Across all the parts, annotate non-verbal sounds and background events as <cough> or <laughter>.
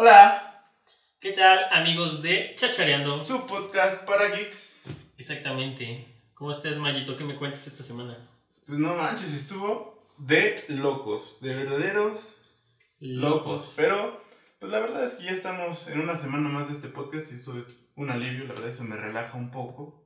Hola, ¿Qué tal, amigos de Chachareando? su podcast para geeks. Exactamente. ¿Cómo estás, Mayito? ¿Qué me cuentas esta semana? Pues no manches, estuvo de locos, de verdaderos locos. Pero, pues la verdad es que ya estamos en una semana más de este podcast y esto es un alivio, la verdad eso me relaja un poco.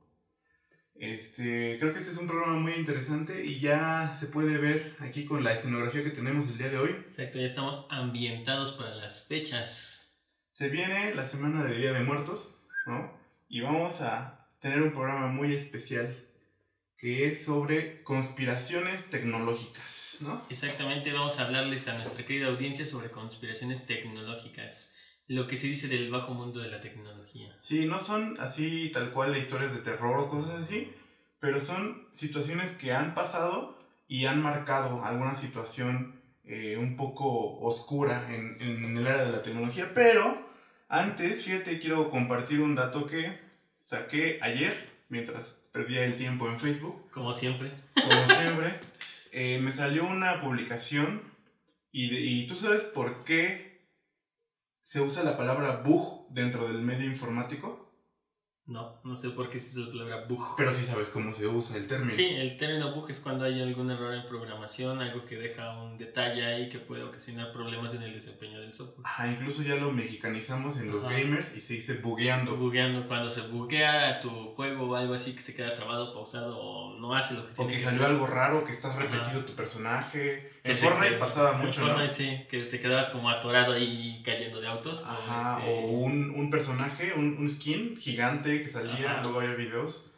Este, creo que este es un programa muy interesante y ya se puede ver aquí con la escenografía que tenemos el día de hoy. Exacto, ya estamos ambientados para las fechas. Se viene la semana de Día de Muertos, ¿no? Y vamos a tener un programa muy especial que es sobre conspiraciones tecnológicas, ¿no? Exactamente, vamos a hablarles a nuestra querida audiencia sobre conspiraciones tecnológicas. Lo que se dice del bajo mundo de la tecnología. Sí, no son así tal cual historias de terror o cosas así, pero son situaciones que han pasado y han marcado alguna situación eh, un poco oscura en, en el área de la tecnología. Pero antes, fíjate, quiero compartir un dato que saqué ayer, mientras perdía el tiempo en Facebook. Como siempre. como <laughs> siempre, eh, me salió una publicación y, de- y tú sabes por qué se usa la palabra bug dentro del medio informático, No, no sé por qué se usa la palabra bug. pero sí sabes cómo se usa el término. Sí, el término bug es cuando hay algún error en programación, algo que deja un detalle ahí que puede ocasionar problemas en el desempeño del software. Ajá, incluso ya lo mexicanizamos en los Ajá. gamers y se dice bugueando. Bugueando, cuando se buguea tu juego o algo así que se queda trabado, pausado o no hace lo que O tiene que que salió hacer. algo raro, que estás Ajá. repetido tu personaje. En Fortnite pasaba en mucho, ¿no? Fortnite, sí, que te quedabas como atorado ahí cayendo de autos. Ajá, este, o un, un personaje, un, un skin gigante que salía, Ajá. luego había videos.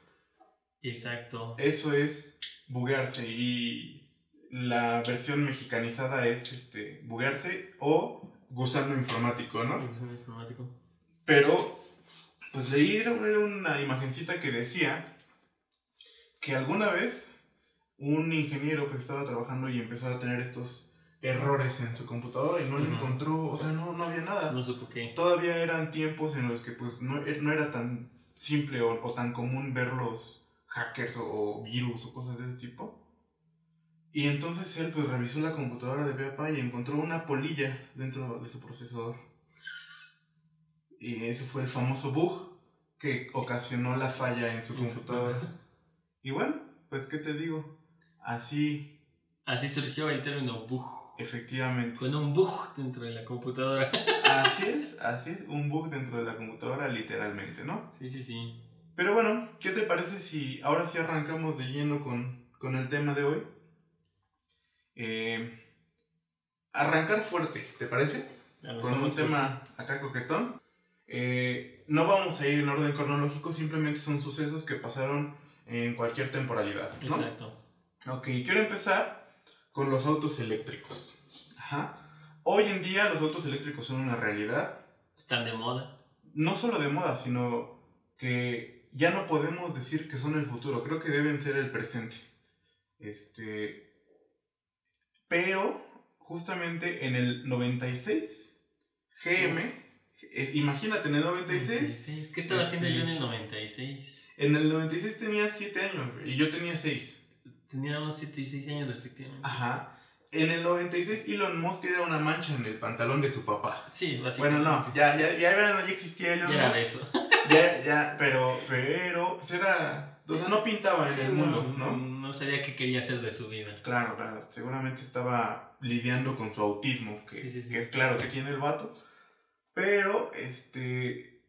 Exacto. Eso es buguearse y la versión mexicanizada es este buguearse o gusano informático, ¿no? Revisión informático. Pero pues leí era una imagencita que decía que alguna vez un ingeniero que estaba trabajando y empezó a tener estos errores en su computadora y no le Ujú. encontró, o sea, no, no había nada. No supo qué. Todavía eran tiempos en los que pues no, no era tan simple o, o tan común ver los hackers o, o virus o cosas de ese tipo. Y entonces él pues revisó la computadora de Pepa y encontró una polilla dentro de su procesador. Y ese fue el famoso bug que ocasionó la falla en su En su computadora. <laughs> Y bueno, pues qué te digo, así Así surgió el término bug. Efectivamente. Con un bug dentro de la computadora. <laughs> Así es, así es, un bug dentro de la computadora literalmente, ¿no? Sí, sí, sí. Pero bueno, ¿qué te parece si ahora sí arrancamos de lleno con, con el tema de hoy? Eh, arrancar fuerte, ¿te parece? Con un tema acá coquetón. Eh, no vamos a ir en orden cronológico, simplemente son sucesos que pasaron en cualquier temporalidad, ¿no? Exacto. Ok, quiero empezar con los autos eléctricos. Ajá. Hoy en día los autos eléctricos son una realidad Están de moda. no solo de moda, sino que ya no podemos decir que son el futuro, creo que deben ser el presente. Este, pero justamente en el 96, GM, es- imagínate, en el 96, 96. ¿Qué estaba haciendo Este- yo en el 96? en el 96 tenía 7 años y yo tenía 6. Teníamos 7 y 6 años respectivamente. Ajá. En el 96 Elon Musk era una mancha en el pantalón de su papá. Sí, Bueno, básicamente. no, ya, ya, ya, ya existía Elon Ya era Musk. eso. <laughs> Ya, ya, pero, pero, pues era, o sea, no pintaba en el mundo, ¿no? No sabía qué quería hacer de su vida. Claro, claro, seguramente estaba lidiando con su autismo, que, sí, sí. que es claro que tiene el vato. Pero, este,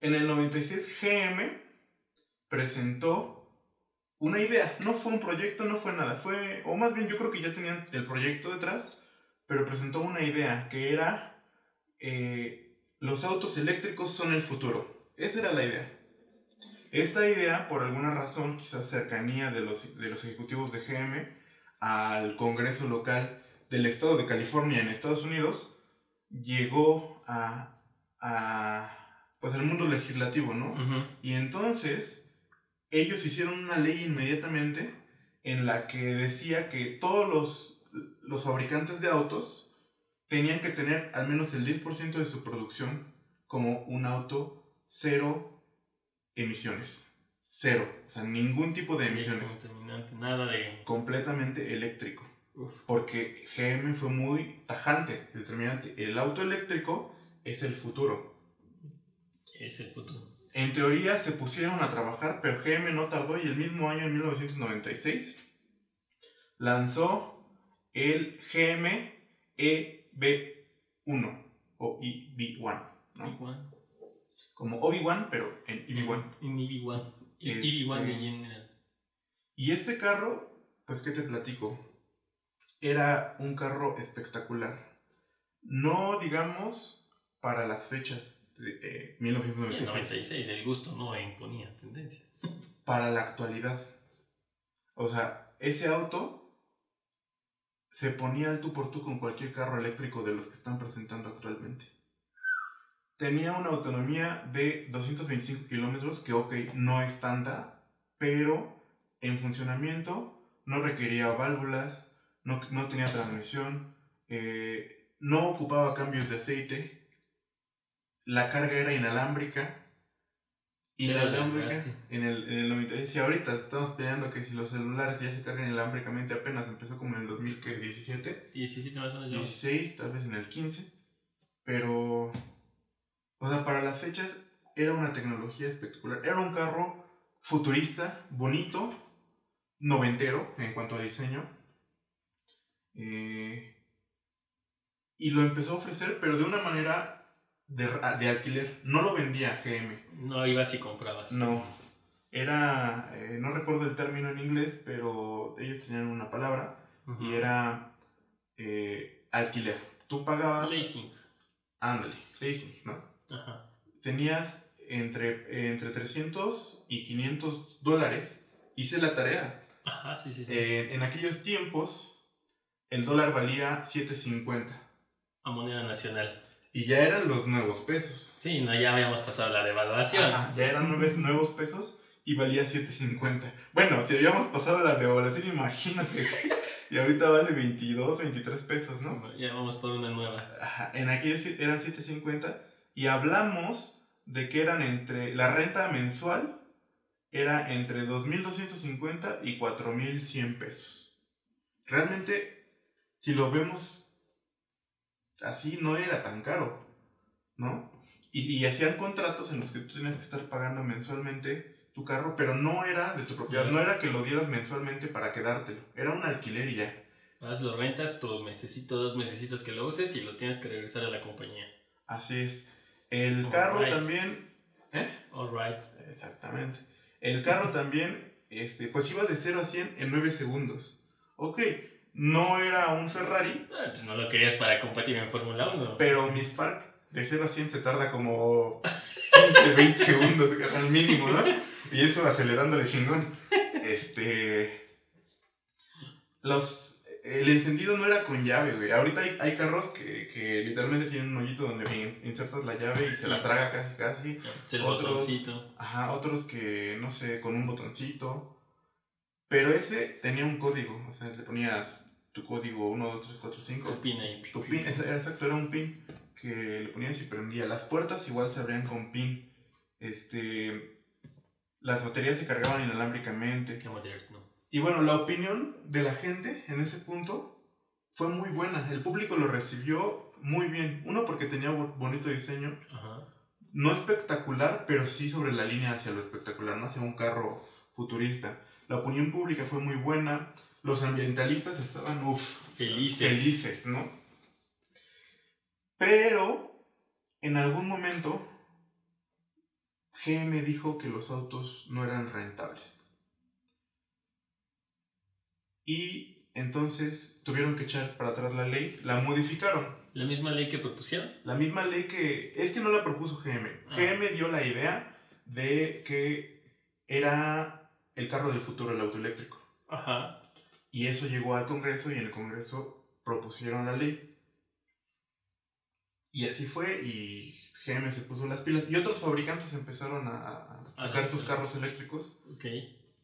en el 96 GM presentó una idea, no fue un proyecto, no fue nada, fue, o más bien yo creo que ya tenían el proyecto detrás, pero presentó una idea que era, eh, los autos eléctricos son el futuro. Esa era la idea. Esta idea, por alguna razón, quizás cercanía de los, de los ejecutivos de GM al Congreso local del estado de California en Estados Unidos, llegó a, a pues al mundo legislativo, ¿no? Y entonces ellos hicieron una ley inmediatamente en la que decía que todos los, los fabricantes de autos tenían que tener al menos el 10% de su producción como un auto cero emisiones. Cero. O sea, ningún tipo de emisiones. Contaminante, nada de. Completamente eléctrico. Uf. Porque GM fue muy tajante, determinante. El auto eléctrico es el futuro. Es el futuro. En teoría se pusieron a trabajar, pero GM no tardó y el mismo año, en 1996, lanzó el GM EB1 o EB1, ¿no? Igual. Como Obi-Wan, pero en EB1. En EB1. Este- EB1 de General. Y este carro, pues, ¿qué te platico? Era un carro espectacular. No, digamos, para las fechas de eh, El 1996. 96, el gusto no imponía tendencia. para la actualidad. O sea, ese auto se ponía al tú por tú con cualquier carro eléctrico de los que están presentando actualmente. Tenía una autonomía de 225 kilómetros, que ok, no es tanta, pero en funcionamiento no requería válvulas, no, no tenía transmisión, eh, no ocupaba cambios de aceite, la carga era inalámbrica. Inalámbrica en el, en el 96. Si ahorita estamos peleando que si los celulares ya se cargan inalámbricamente, apenas empezó como en el 2017. 17 más o menos. yo. 16, tal vez en el 15. Pero, o sea, para las fechas era una tecnología espectacular. Era un carro futurista, bonito, noventero en cuanto a diseño. Eh, y lo empezó a ofrecer, pero de una manera de, de alquiler. No lo vendía GM. No ibas y comprabas. No. Era, eh, no recuerdo el término en inglés, pero ellos tenían una palabra y era eh, alquiler. Tú pagabas... Leasing. Ándale, leasing, ¿no? Ajá. Tenías entre, entre 300 y 500 dólares. Hice la tarea. Ajá, sí, sí, sí. Eh, en aquellos tiempos, el dólar valía 7.50. A moneda nacional. Y ya eran los nuevos pesos. Sí, no, ya habíamos pasado la devaluación. Ajá, ya eran nueve- nuevos pesos y valía 7.50. Bueno, si habíamos pasado la devaluación, imagínate. <laughs> y ahorita vale 22, 23 pesos, ¿no? Ya vamos por una nueva. Ajá, en aquellos eran 7.50 y hablamos de que eran entre, la renta mensual era entre 2.250 y 4.100 pesos. Realmente, si lo vemos así, no era tan caro, ¿no? Y, y hacían contratos en los que tú tenías que estar pagando mensualmente tu carro, pero no era de tu propiedad, no era que lo dieras mensualmente para quedártelo, era un alquiler y ya. Vas, lo rentas tu mesecito, dos mesecitos que lo uses y lo tienes que regresar a la compañía. Así es. El carro también... ¿Eh? Alright. Exactamente. El carro también, este, pues iba de 0 a 100 en 9 segundos. Ok, no era un Ferrari, Ah, pues no lo querías para competir en Fórmula 1. pero mi Spark de 0 a 100 se tarda como 15, 20 segundos al mínimo, ¿no? Y eso acelerándole chingón. Este. Los. El encendido no era con llave, güey. Ahorita hay, hay carros que, que literalmente tienen un hoyito donde in- insertas la llave y se la traga casi, casi. Es el otros- botoncito. Ajá, otros que, no sé, con un botoncito. Pero ese tenía un código. O sea, le ponías tu código 1, 2, 3, 4, 5. Tu pin ahí. Tu pin, exacto, era un pin que le ponías y prendía. Las puertas igual se abrían con pin. Este. Las baterías se cargaban inalámbricamente. Qué moderno. Y bueno, la opinión de la gente en ese punto fue muy buena. El público lo recibió muy bien. Uno, porque tenía bo- bonito diseño. Ajá. No espectacular, pero sí sobre la línea hacia lo espectacular, ¿no? Hacia un carro futurista. La opinión pública fue muy buena. Los ambientalistas estaban, uff, Felices. felices, ¿no? Pero, en algún momento, GM dijo que los autos no eran rentables. Y entonces tuvieron que echar para atrás la ley, la modificaron. La misma ley que propusieron. La misma ley que... Es que no la propuso GM. Ah. GM dio la idea de que era el carro del futuro, el auto eléctrico. Ajá. Y eso llegó al Congreso y en el Congreso propusieron la ley. Y así fue y GM se puso las pilas. Y otros fabricantes empezaron a, a sacar sus carros eléctricos. Ok.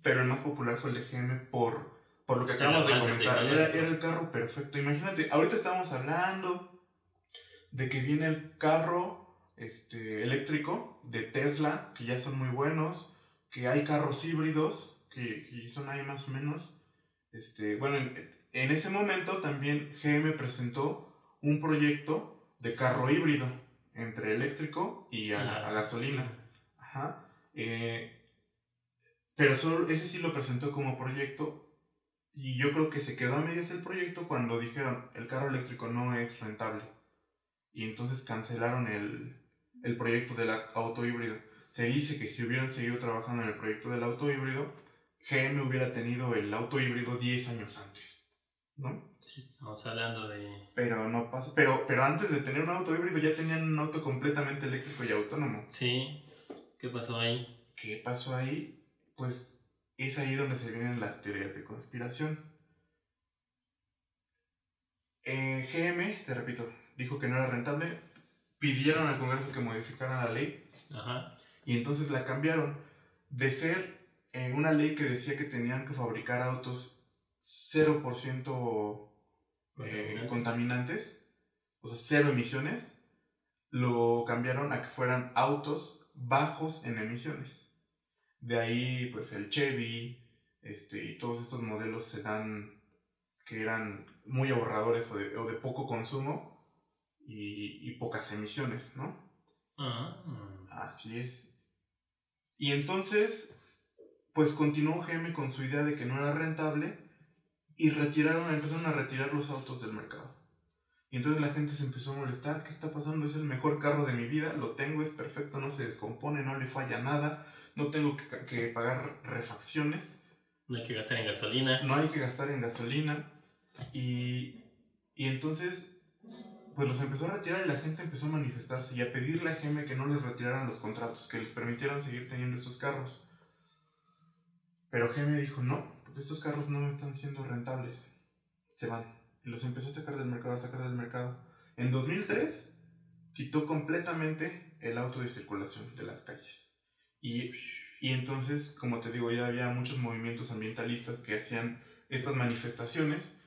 Pero el más popular fue el de GM por, por lo que acabamos de comentar. Era, era el carro perfecto. Imagínate, ahorita estamos hablando de que viene el carro este, eléctrico de Tesla, que ya son muy buenos, que hay carros híbridos, que, que son ahí más o menos. Este, bueno, en, en ese momento también GM presentó un proyecto de carro híbrido entre eléctrico y a, gasolina. Ajá. Eh, pero solo, ese sí lo presentó como proyecto y yo creo que se quedó a medias el proyecto cuando dijeron el carro eléctrico no es rentable. Y entonces cancelaron el, el proyecto del auto híbrido. Se dice que si hubieran seguido trabajando en el proyecto del auto híbrido, GM hubiera tenido el auto híbrido 10 años antes. ¿No? Sí, estamos hablando de... Pero no pasó. Pero, pero antes de tener un auto híbrido ya tenían un auto completamente eléctrico y autónomo. Sí. ¿Qué pasó ahí? ¿Qué pasó ahí? Pues es ahí donde se vienen las teorías de conspiración. Eh, GM, te repito, dijo que no era rentable. Pidieron al Congreso que modificara la ley. Ajá. Y entonces la cambiaron. De ser en una ley que decía que tenían que fabricar autos 0% eh, contaminantes, o sea, cero emisiones, lo cambiaron a que fueran autos bajos en emisiones. De ahí, pues el Chevy este, y todos estos modelos se dan que eran muy ahorradores o de, o de poco consumo y, y, pocas emisiones, ¿no? Ah. Así es. Y entonces, pues continuó GM con su idea de que no era rentable y retiraron, empezaron a retirar los autos del mercado. Y entonces la gente se empezó a molestar, ¿qué está pasando? Es el mejor carro de mi vida, lo tengo, es perfecto, no se descompone, no le falla nada, no tengo que, que pagar refacciones. No hay que gastar en gasolina. No hay que gastar en gasolina. Y, y entonces, pues los empezó a retirar y la gente empezó a manifestarse y a pedirle a GM que no les retiraran los contratos, que les permitieran seguir teniendo estos carros. Pero GM dijo, no, estos carros no están siendo rentables. Se van. Y los empezó a sacar del mercado, a sacar del mercado. En 2003 quitó completamente el auto de circulación de las calles. Y, y entonces, como te digo, ya había muchos movimientos ambientalistas que hacían estas manifestaciones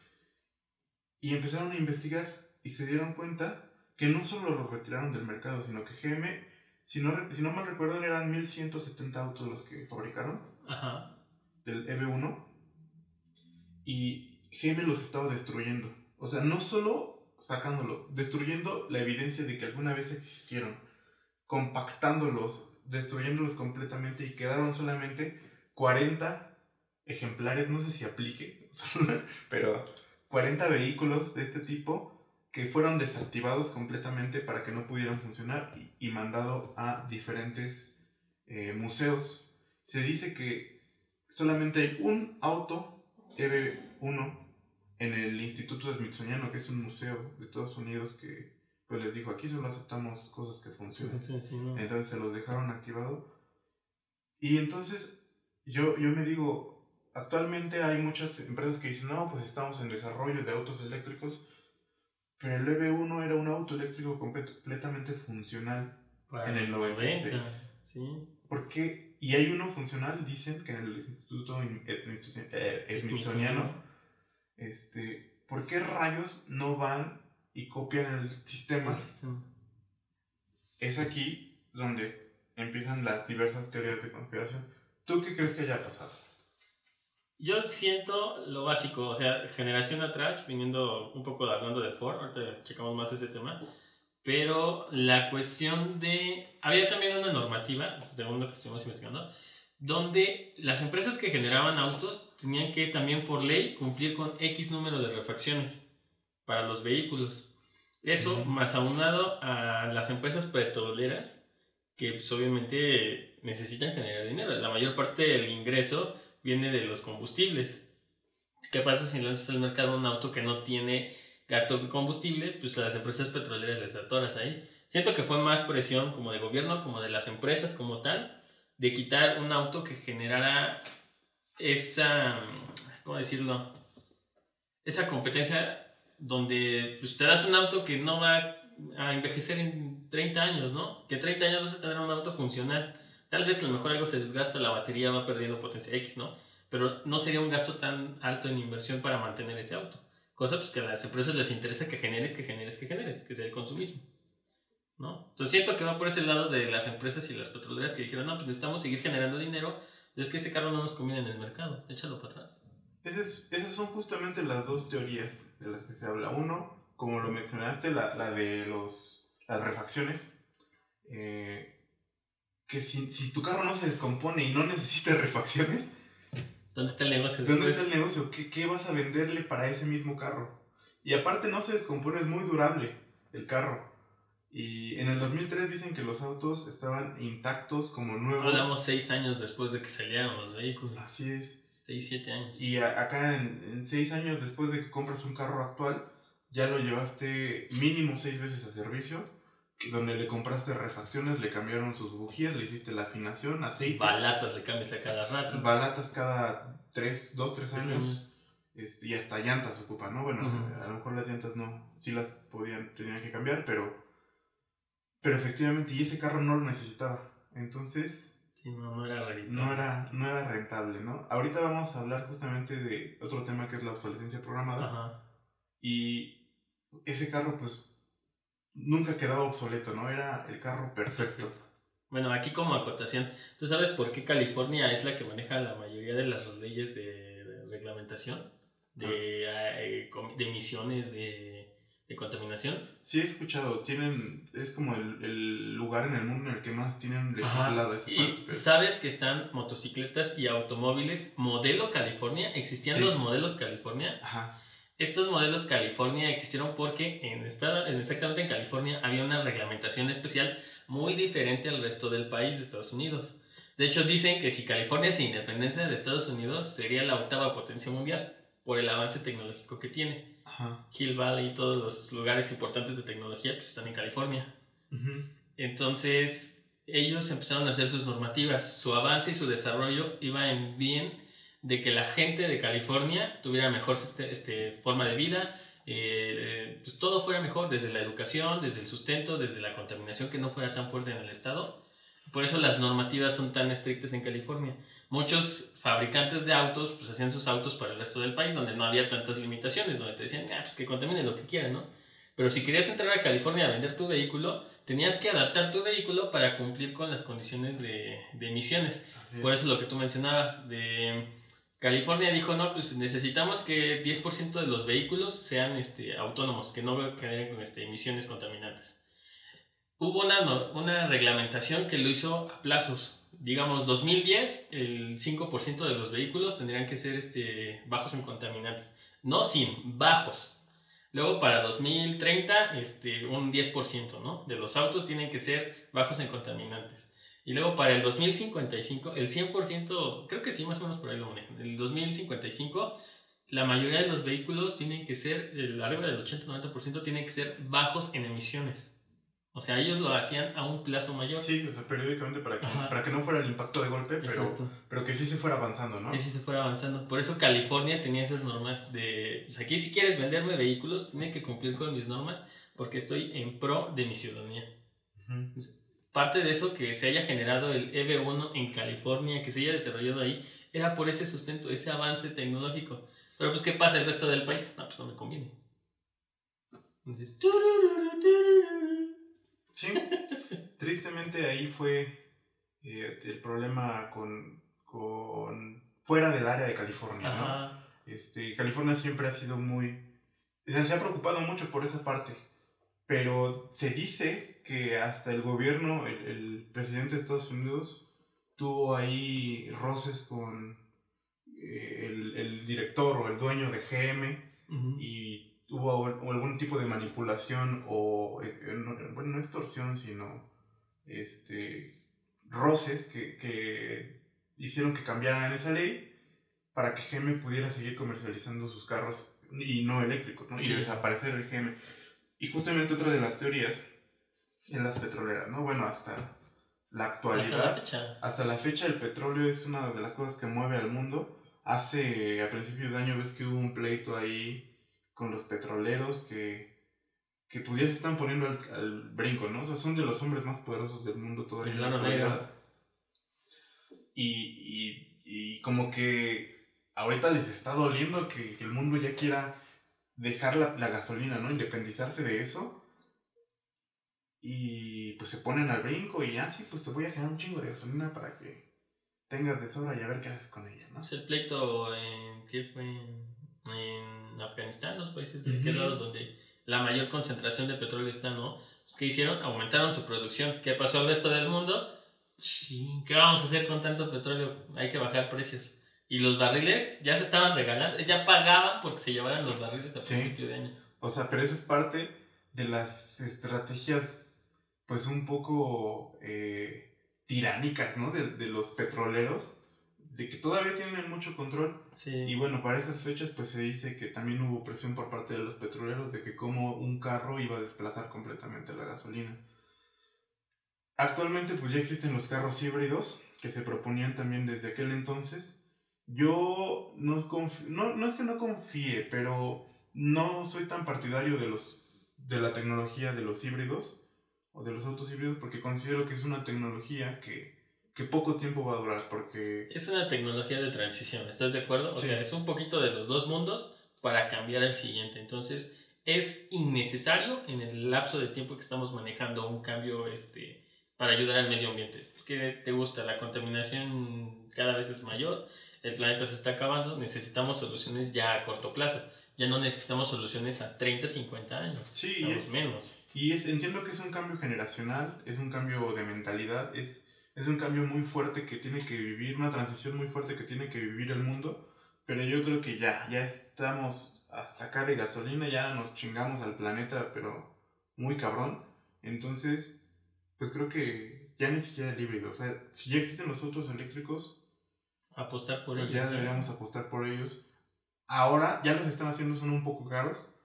y empezaron a investigar y se dieron cuenta que no solo los retiraron del mercado, sino que GM, si no, si no mal recuerdo, eran 1170 autos los que fabricaron Ajá. del EV1 y GM los estaba destruyendo. O sea, no solo sacándolos, destruyendo la evidencia de que alguna vez existieron, compactándolos, destruyéndolos completamente y quedaron solamente 40 ejemplares, no sé si aplique, <laughs> pero 40 vehículos de este tipo que fueron desactivados completamente para que no pudieran funcionar y, mandado a diferentes eh, museos. Se dice que solamente hay un auto EB1 en el Instituto Smithsoniano, que es un museo de Estados Unidos que pues les dijo, aquí solo aceptamos cosas que funcionan. Entonces se los dejaron activado. Y entonces yo, yo me digo, actualmente hay muchas empresas que dicen, no, pues estamos en desarrollo de autos eléctricos, pero el EB1 era un auto eléctrico completamente funcional en el 96. ¿sí? ¿Por qué y hay uno funcional, dicen, que en el Instituto eh, Smithsoniano, este, ¿por qué rayos no van y copian el sistema? Es aquí donde empiezan las diversas teorías de conspiración. ¿Tú qué crees que haya pasado? Yo siento lo básico, o sea, generación atrás, viniendo un poco hablando de Ford, ahorita checamos más ese tema, pero la cuestión de... Había también una normativa, según lo que estuvimos investigando, donde las empresas que generaban autos tenían que también por ley cumplir con X número de refacciones para los vehículos. Eso más aunado a las empresas petroleras que pues, obviamente necesitan generar dinero. La mayor parte del ingreso viene de los combustibles. ¿Qué pasa si lanzas al mercado un auto que no tiene gasto de combustible, pues a las empresas petroleras les atoras ahí. Siento que fue más presión como de gobierno, como de las empresas como tal, de quitar un auto que generara esa, ¿cómo decirlo? Esa competencia donde pues, te das un auto que no va a envejecer en 30 años, ¿no? Que en 30 años vas a tener un auto funcional. Tal vez a lo mejor algo se desgasta, la batería va perdiendo potencia X, ¿no? Pero no sería un gasto tan alto en inversión para mantener ese auto. Cosa pues que a las empresas les interesa que generes, que generes, que generes, que sea el consumismo. ¿No? Entonces siento que va por ese lado de las empresas y las petroleras que dijeron, no, pues necesitamos seguir generando dinero, es que ese carro no nos conviene en el mercado, échalo para atrás. esas son justamente las dos teorías de las que se habla. Uno, como lo mencionaste, la, la de los, las refacciones, eh, que si, si tu carro no se descompone y no necesita refacciones, ¿Dónde está el negocio está el negocio? ¿Qué, ¿Qué vas a venderle para ese mismo carro? Y aparte no se descompone, es muy durable el carro. Y en el 2003 dicen que los autos estaban intactos como nuevos. Hablamos seis años después de que salieron los vehículos. Así es. Seis, siete años. Y a- acá en, en seis años después de que compras un carro actual, ya lo llevaste mínimo seis veces a servicio, donde le compraste refacciones, le cambiaron sus bujías, le hiciste la afinación, aceite, Balatas le cambias a cada rato. balatas cada tres, dos, tres Tres años, este, y hasta llantas ocupan, ¿no? Bueno, a lo mejor las llantas no, sí las podían, tenían que cambiar, pero, pero efectivamente, y ese carro no lo necesitaba. Entonces, Sí, no, no era redito. no era, no era rentable, ¿no? Ahorita vamos a hablar justamente de otro tema que es la obsolescencia programada. Ajá. Y ese carro, pues, nunca quedaba obsoleto, ¿no? Era el carro perfecto. Bueno, aquí como acotación, ¿tú sabes por qué California es la que maneja la mayoría de las leyes de, de reglamentación? De, eh, com- de emisiones, de, de contaminación. Sí, he escuchado, tienen, es como el, el lugar en el mundo en el que más tienen legislado esa Y parte. pero- sabes que están motocicletas y automóviles modelo California. Existían Sí. los modelos California. Ajá, Estos modelos California existieron porque en exactamente en California había una reglamentación especial muy diferente al resto del país de Estados Unidos. De hecho, dicen que si California se independencia de Estados Unidos, sería la octava potencia mundial por el avance tecnológico que tiene. ajá. Hill Valley y todos los lugares importantes de tecnología pues, están en California. Entonces, ellos empezaron a hacer sus normativas. Su avance y su desarrollo iba en bien de que la gente de California tuviera mejor este, este, forma de vida, eh, pues todo fuera mejor, desde la educación, desde el sustento, desde la contaminación que no fuera tan fuerte en el estado. Por eso las normativas son tan estrictas en California. Muchos fabricantes de autos pues hacían sus autos para el resto del país donde no había tantas limitaciones, donde te decían, ah, pues que contaminen lo que quieran, ¿no? Pero si querías entrar a California a vender tu vehículo, tenías que adaptar tu vehículo para cumplir con las condiciones de, de emisiones. así Por es. eso lo que tú mencionabas, de California dijo, no, pues necesitamos que 10% de los vehículos sean este, autónomos, que no generen este, emisiones contaminantes. Hubo una, una reglamentación que lo hizo a plazos. Digamos, 2010, el 5% de los vehículos tendrían que ser este, bajos en contaminantes. No sin, bajos. Luego para 2030, este, un 10%, ¿no? De los autos tienen que ser bajos en contaminantes. Y luego para el 2055, el 100%, creo que sí, más o menos por ahí lo manejan. El 2055, la mayoría de los vehículos tienen que ser, arriba del 80-90% tienen que ser bajos en emisiones. O sea, ellos lo hacían a un plazo mayor. Sí, o sea, periódicamente para que, Ajá. para que no fuera el impacto de golpe, pero, Exacto. pero que sí se fuera avanzando, ¿no? Y así se fuera avanzando. Por eso California tenía esas normas de, pues aquí si quieres venderme vehículos, tiene que cumplir con mis normas porque estoy en pro de mi ciudadanía. Ujú. Parte de eso que se haya generado el EV1 en California, que se haya desarrollado ahí, era por ese sustento, ese avance tecnológico. Pero pues, ¿qué pasa el resto del país? No, pues no me conviene. Entonces. Sí, tristemente ahí fue eh, el problema con, con fuera del área de California, ¿no? Este, California siempre ha sido muy... o sea, se ha preocupado mucho por esa parte, pero se dice que hasta el gobierno, el, el presidente de Estados Unidos, tuvo ahí roces con eh, el, el director o el dueño de GM Ujú. y al- algún tipo de manipulación o, eh, eh, no- bueno, no extorsión, sino este, roces que, que hicieron que cambiaran esa ley para que GM pudiera seguir comercializando sus carros y no eléctricos, ¿no? Y desaparecer el GM. Y justamente otra de las teorías es las petroleras, ¿no? Bueno, hasta la Hasta actualidad la fecha. hasta la fecha el petróleo es una de las cosas que mueve al mundo. Hace, a principios de año, ves que hubo un pleito ahí con los petroleros que, que pues ya se están poniendo al, al brinco, ¿no? O sea, son de los hombres más poderosos del mundo todavía. El en la oro actualidad. negro. Y, y, y como que ahorita les está doliendo que, que el mundo ya quiera dejar la, la gasolina, ¿no? Independizarse de eso. Y pues se ponen al brinco y así, pues te voy a generar un chingo de gasolina para que tengas de sobra y a ver qué haces con ella, ¿no? Pues el pleito en, ¿qué fue? En, en Afganistán, los países de Ujú. aquel lado donde la mayor concentración de petróleo está, ¿no? Pues, ¿Qué hicieron? Aumentaron su producción. ¿Qué pasó al resto del mundo? ¿Qué vamos a hacer con tanto petróleo? Hay que bajar precios. Y los barriles ya se estaban regalando, ya pagaban porque se llevaran los barriles a principio de año. O sea, pero eso es parte de las estrategias, pues un poco eh, tiránicas, ¿no? De, de, los petroleros, de que todavía tienen mucho control. Sí. Y bueno, para esas fechas, pues se dice que también hubo presión por parte de los petroleros de que como un carro iba a desplazar completamente la gasolina. Actualmente, pues ya existen los carros híbridos que se proponían también desde aquel entonces. Yo no, no, no es que no confíe, pero no soy tan partidario de, los, de la tecnología de los híbridos o de los autos híbridos porque considero que es una tecnología que, que poco tiempo va a durar porque... Es una tecnología de transición, ¿estás de acuerdo? O sea, es un poquito de los dos mundos para cambiar al siguiente. Entonces, es innecesario en el lapso de tiempo que estamos manejando un cambio este, para ayudar al medio ambiente. ¿Qué te gusta? La contaminación cada vez es mayor, el planeta se está acabando, necesitamos soluciones ya a corto plazo ya no necesitamos soluciones a 30, 50 años. Sí, es, menos. Y es, entiendo que es un cambio generacional, es un cambio de mentalidad, es, es un cambio muy fuerte que tiene que vivir, una transición muy fuerte que tiene que vivir el mundo, pero yo creo que ya, ya estamos hasta acá de gasolina, ya nos chingamos al planeta, pero muy cabrón. Entonces, pues creo que ya ni siquiera el híbrido, o sea, si ya existen los autos eléctricos, apostar por pues ellos. Ya deberíamos apostar por ellos ahora ya los están haciendo son un poco caros,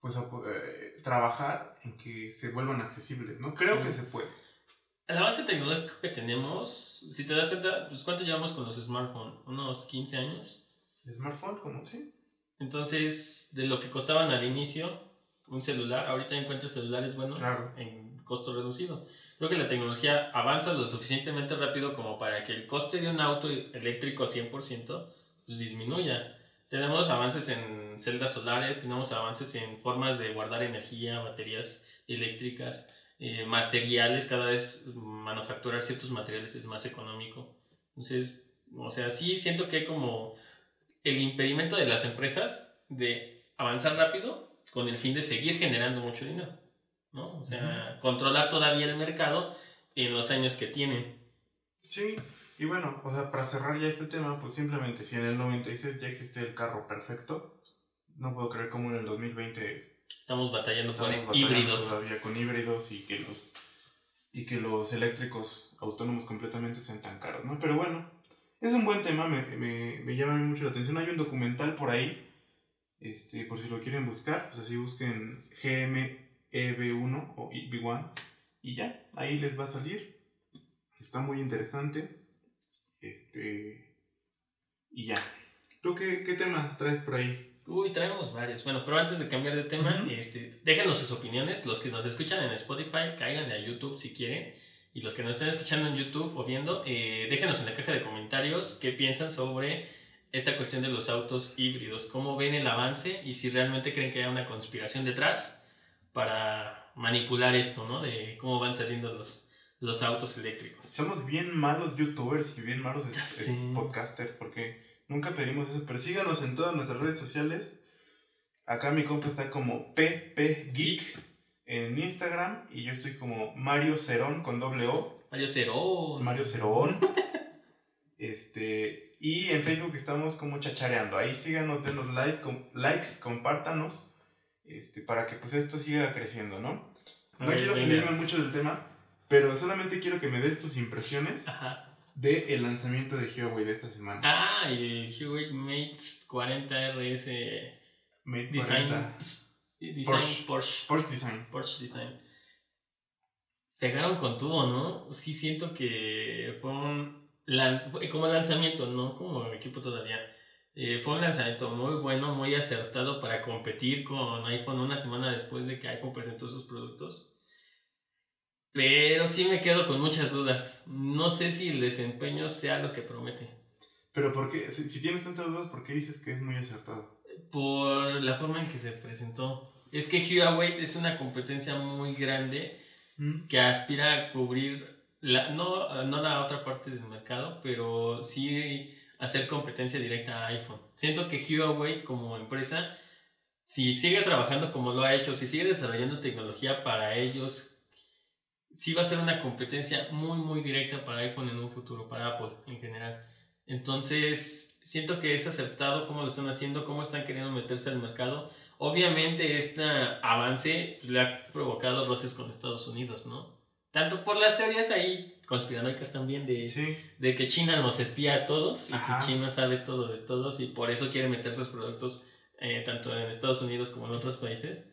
pues eh, trabajar en que se vuelvan accesibles, ¿no? Creo que se puede. El avance tecnológico que tenemos, si te das cuenta, pues ¿cuánto llevamos con los smartphones? ¿Unos 15 años? ¿Smartphone? ¿Cómo? Sí. Entonces, de lo que costaban al inicio, un celular, ahorita encuentras celulares buenos claro. en costo reducido. Creo que la tecnología avanza lo suficientemente rápido como para que el coste de un auto eléctrico 100% pues disminuya. Tenemos avances en celdas solares, tenemos avances en formas de guardar energía, baterías eléctricas, eh, materiales, cada vez manufacturar ciertos materiales es más económico. Entonces, o sea, sí siento que hay como el impedimento de las empresas de avanzar rápido con el fin de seguir generando mucho dinero, ¿no? O sea, controlar todavía el mercado en los años que tienen. Sí, y bueno, o sea, para cerrar ya este tema, pues simplemente si en el 96 ya existía el carro perfecto, no puedo creer cómo en el 2020 estamos batallando con híbridos. Todavía con híbridos y que los y que los eléctricos autónomos completamente sean tan caros, ¿no? Pero bueno, es un buen tema, me, me, me llama mucho la atención. Hay un documental por ahí, este, por si lo quieren buscar, pues así busquen GMEB1 o EB1 y ya, ahí les va a salir. Está muy interesante. Este. Y ya. ¿Tú qué, qué tema traes por ahí? Uy, traemos varios. Bueno, pero antes de cambiar de tema, este, déjenos sus opiniones. Los que nos escuchan en Spotify, caigan a YouTube si quieren. Y los que nos están escuchando en YouTube o viendo, eh, déjenos en la caja de comentarios qué piensan sobre esta cuestión de los autos híbridos. ¿Cómo ven el avance? Y si realmente creen que hay una conspiración detrás para manipular esto, ¿no? De cómo van saliendo los, los autos eléctricos. Somos bien malos youtubers y bien malos podcasters porque nunca pedimos eso, pero síganos en todas nuestras redes sociales. Acá mi compa está como PP Geek en Instagram y yo estoy como Mario Cerón con doble O. Mario Cerón. Mario Cerón. <laughs> este, y en Facebook estamos como chachareando. Ahí síganos, denos likes, likes compártanos este, para que pues esto siga creciendo, ¿no? No quiero salirme mucho del tema, pero solamente quiero que me des tus impresiones del el lanzamiento de Huawei de esta semana. Ah, el Huawei Mate 40 RS Mate Design, Design Porsche. Porsche. Design. Porsche Design. Pegaron con todo, ¿no? Sí siento que fue un como lanzamiento, no como equipo todavía. Eh, fue un lanzamiento muy bueno, muy acertado para competir con iPhone una semana después de que iPhone presentó sus productos. Pero sí me quedo con muchas dudas. No sé si el desempeño sea lo que promete. Pero ¿por qué? Si, tienes tantas dudas, ¿por qué dices que es muy acertado? Por la forma en que se presentó. Es que Huawei es una competencia muy grande ¿Mm? que aspira a cubrir, la, no, no la otra parte del mercado, pero sí hacer competencia directa a iPhone. Siento que Huawei como empresa, si sigue trabajando como lo ha hecho, si sigue desarrollando tecnología para ellos sí va a ser una competencia muy, muy directa para iPhone en un futuro, para Apple en general. Entonces, siento que es acertado cómo lo están haciendo, cómo están queriendo meterse al mercado. Obviamente, este avance le ha provocado roces con Estados Unidos, ¿no? Tanto por las teorías ahí conspiranoicas también de, de que China nos espía a todos y que China sabe todo de todos y por eso quiere meter sus productos eh, tanto en Estados Unidos como en otros países.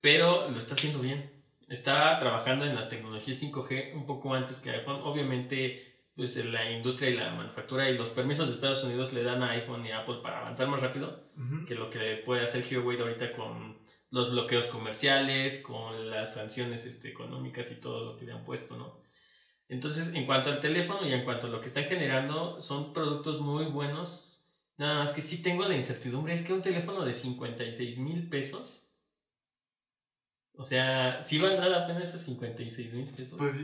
Pero lo está haciendo bien. Está trabajando en la tecnología 5G un poco antes que iPhone. Obviamente, pues la industria y la manufactura y los permisos de Estados Unidos le dan a iPhone y Apple para avanzar más rápido que lo que puede hacer Huawei ahorita con los bloqueos comerciales, con las sanciones este, económicas y todo lo que le han puesto, ¿no? Entonces, en cuanto al teléfono y en cuanto a lo que están generando, son productos muy buenos. Nada más que sí tengo la incertidumbre, es que un teléfono de 56 mil pesos, o sea, ¿sí valdrá la pena esos 56 mil pesos? Pues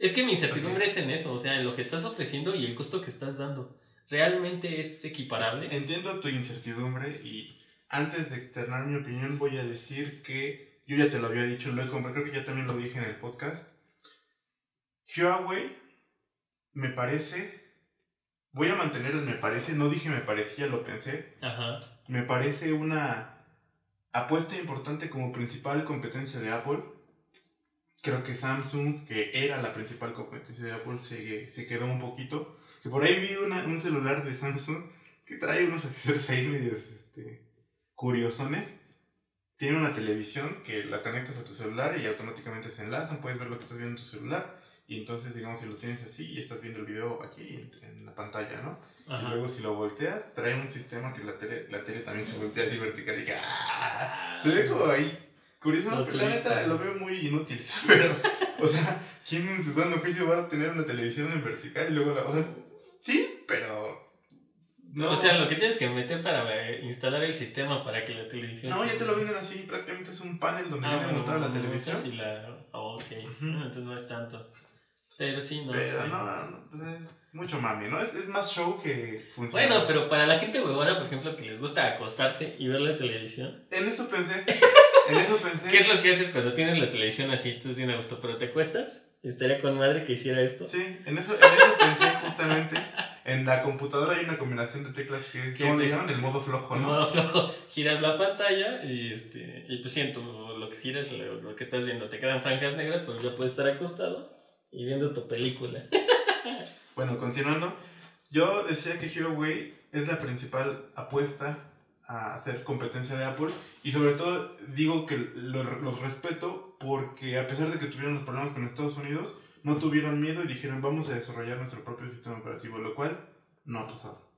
Es que mi incertidumbre es en eso, o sea, en lo que estás ofreciendo y el costo que estás dando. ¿Realmente es equiparable? Entiendo tu incertidumbre y antes de externar mi opinión, voy a decir que yo ya te lo había dicho, lo he creo que ya también lo dije en el podcast. Huawei me parece, voy a mantener el me parece, no dije me parecía, lo pensé. Ajá. Me parece una apuesta importante como principal competencia de Apple. Creo que Samsung, que era la principal competencia de Apple, se, se quedó un poquito. Por ahí vi una, un celular de Samsung que trae unos <laughs> accesorios ahí medios, este, curiosones, tiene una televisión que la conectas a tu celular y automáticamente se enlazan, puedes ver lo que estás viendo en tu celular y entonces digamos si lo tienes así y estás viendo el video aquí en, la pantalla, ¿no? Y luego si lo volteas, trae un sistema que la tele, la tele también se voltea así vertical y ¡ah! se ve como ahí. Curioso, pero la neta lo veo muy inútil, <laughs> pero, o sea, ¿quién en su sano juicio va a tener una televisión en vertical y luego la... O sea, sí, pero no. O sea, lo que tienes que meter para instalar el sistema para que la televisión. No, ya te lo vienen así, prácticamente es un panel donde ah, viene montada la televisión. Sí, la... Oh, ok, entonces no es tanto. Pero sí, no Pero no, no, no, pues es mucho mami, ¿no? Es, es más show que funciona. Bueno, pero para la gente huevona, por ejemplo, que les gusta acostarse y ver la televisión. En eso pensé. en eso pensé. <laughs> ¿Qué es lo que haces cuando tienes la televisión así, estás bien a gusto, pero te cuestas? Estaría con madre que hiciera esto. Sí, en eso, en eso pensé justamente. En la computadora hay una combinación de teclas que, ¿cómo le llaman? El modo flojo, ¿no? El modo flojo. Giras la pantalla y, este, y pues siento lo que giras, lo, que estás viendo. Te quedan franjas negras, pero ya puedes estar acostado y viendo tu película. <laughs> bueno, continuando. Yo decía que Huawei es la principal apuesta a hacer competencia de Apple y sobre todo digo que los respeto porque a pesar de que tuvieron los problemas con Estados Unidos, no tuvieron miedo y dijeron vamos a desarrollar nuestro propio sistema operativo, lo cual no ha pasado.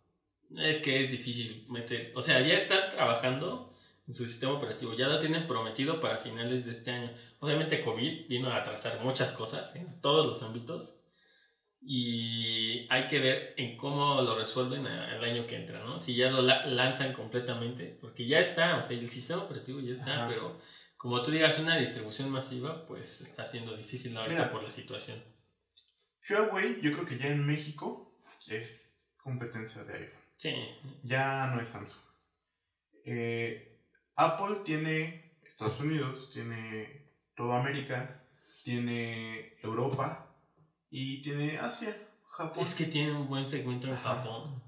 Es que es difícil meter, o sea, ya están trabajando en su sistema operativo, ya lo tienen prometido para finales de este año. Obviamente COVID vino a atrasar muchas cosas en todos los ámbitos y hay que ver en cómo lo resuelven el año que entra, ¿no? Si ya lo lanzan completamente, porque ya está, o sea, el sistema operativo ya está, pero como tú digas, una distribución masiva, pues está siendo difícil ahorita por la situación. Huawei, yo creo que ya en México es competencia de iPhone. Sí. Ya no es Samsung. Eh, Apple tiene Estados Unidos, tiene toda América, tiene Europa y tiene Asia, Japón. Es que tiene un buen segmento en Japón.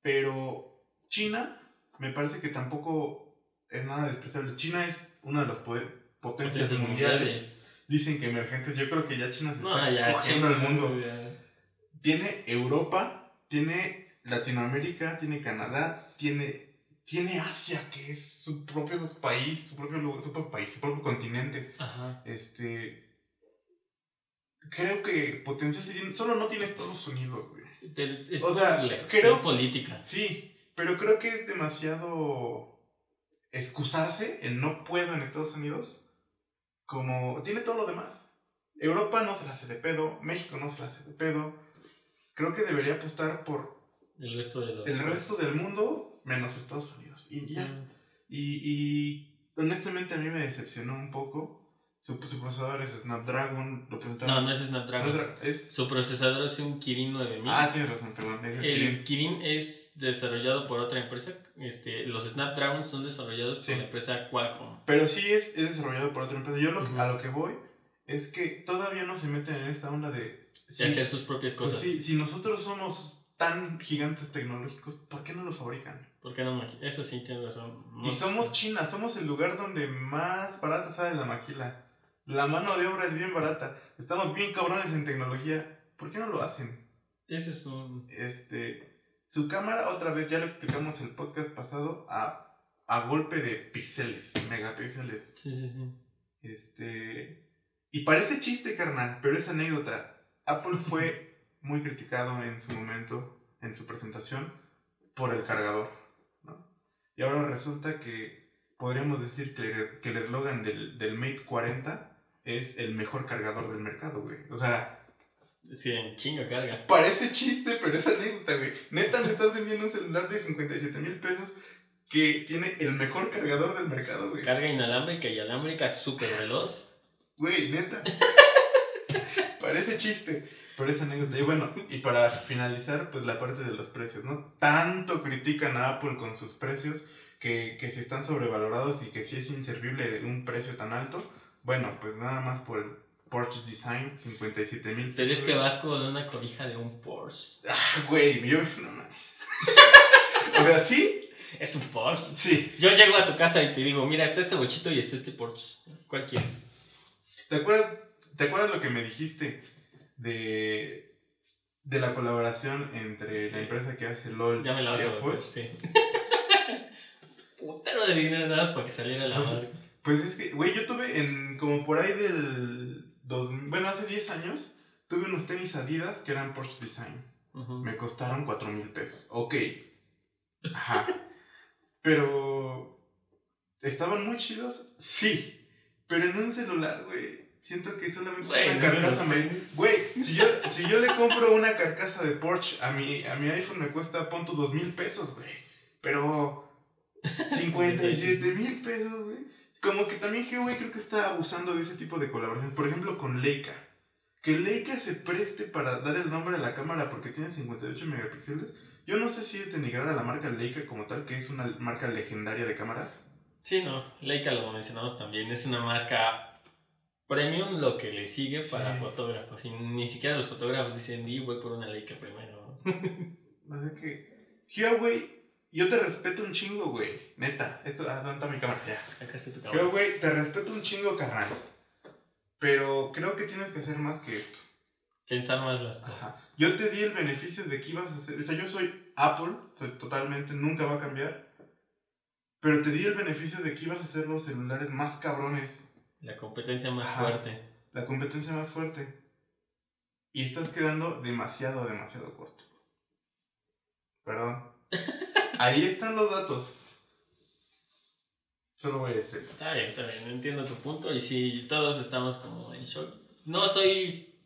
Pero China me parece que tampoco es nada despreciable. China es una de las potencias, mundiales. Dicen que emergentes. Yo creo que ya China se está cogiendo el mundo. Tiene Europa, tiene Latinoamérica, tiene Canadá, tiene, tiene Asia, que es su propio país, su propio, lugar, su propio país, su propio continente. Este. Creo que potencial Solo no tiene Estados Unidos, güey. o sea, creo, política. Sí, pero creo que es demasiado excusarse en no puedo en Estados Unidos, como tiene todo lo demás. Europa no se la hace de pedo, México no se la hace de pedo. Creo que debería apostar por el resto, de el resto del mundo menos Estados Unidos. Y ya. Y, y honestamente a mí me decepcionó un poco su, procesador es Snapdragon. Lo no, no es Snapdragon. es... Su procesador es un Kirin 9000. Ah, tienes razón, perdón. el, Kirin. es desarrollado por otra empresa. Este, los Snapdragon son desarrollados por la empresa Qualcomm. Pero sí es, es desarrollado por otra empresa. Yo lo, a lo que voy es que todavía no se meten en esta onda de... De hacer sus propias pues cosas. sí, si nosotros somos tan gigantes tecnológicos, ¿por qué no lo fabrican? ¿Por qué no Eso sí, tienes razón. Y somos China, somos el lugar donde más barata sale la maquila. La mano de obra es bien barata. Estamos bien cabrones en tecnología. ¿Por qué no lo hacen? Ese es un. Este, su cámara, otra vez, ya lo explicamos el podcast pasado, a, a golpe de píxeles, megapíxeles. Sí, sí, sí. Este, y parece chiste, carnal, pero es anécdota. Apple fue <laughs> muy criticado en su momento, en su presentación, por el cargador. Y ahora resulta que podríamos decir que, que el eslogan del, del Mate 40 es el mejor cargador del mercado, güey. O sea, que en chinga carga. Parece chiste, pero es anécdota, güey. Neta, me estás vendiendo un celular de 57 mil pesos que tiene el mejor cargador del mercado, güey. Carga inalámbrica y alámbrica súper veloz. Güey, neta. <laughs> Parece chiste, pero es anécdota. Y bueno, y para finalizar, pues la parte de los precios, ¿no? Tanto critican a Apple con sus precios que, que si están sobrevalorados y que si es inservible un precio tan alto. Bueno, pues nada más por el Porsche Design, 57 mil Pero es que vas con una cobija de un Porsche. Ah, güey, yo no mames. <laughs> o sea, sí, Es un Porsche. sí. Yo llego a tu casa y te digo, mira, está este bochito y está este Porsche. ¿Cuál quieres? ¿Te acuerdas, ¿Te acuerdas lo que me dijiste de, de la colaboración entre la empresa que hace LOL Ya me la vas y a Apple? sí. <laughs> Putero de dinero nada más para que saliera la Pues. Pues es que, güey, yo tuve en como por ahí del... Dos, bueno, hace 10 años, tuve unos tenis Adidas que eran Porsche Design. Me costaron 4 mil pesos. Ok. Ajá. Pero... ¿Estaban muy chidos? Sí. Pero en un celular, güey. Siento que solamente es una carcasa. Güey, si yo, si yo le compro una carcasa de Porsche a mi, a mi iPhone me cuesta, tu 2 mil pesos, güey. Pero... 57 mil pesos, güey. Como que también Huawei creo que está abusando de ese tipo de colaboraciones. Por ejemplo, con Leica. Que Leica se preste para dar el nombre a la cámara porque tiene 58 megapíxeles. Yo no sé si es denigrar a la marca Leica como tal, que es una marca legendaria de cámaras. Sí, no. Leica lo mencionamos también. Es una marca premium lo que le sigue para Sí. fotógrafos. Y ni siquiera los fotógrafos dicen, di, voy por una Leica primero. No sé qué. Huawei, yo te respeto un chingo, güey. Neta. Esto, ah, ¿dónde está mi cámara? Ya. Acá está tu cámara. Huawei, te respeto un chingo, carnal. Pero creo que tienes que hacer más que esto. Pensar más las Ajá. cosas. Yo te di el beneficio de que ibas a hacer. O sea, yo soy Apple, soy totalmente, nunca va a cambiar. Pero te di el beneficio de que ibas a hacer los celulares más cabrones, La competencia más Ajá. fuerte. la competencia más fuerte. Y estás quedando demasiado, demasiado corto. Perdón. <laughs> Ahí están los datos. Solo voy a decir eso. Está bien, está bien, entiendo tu punto y sí, todos estamos como en shock. No soy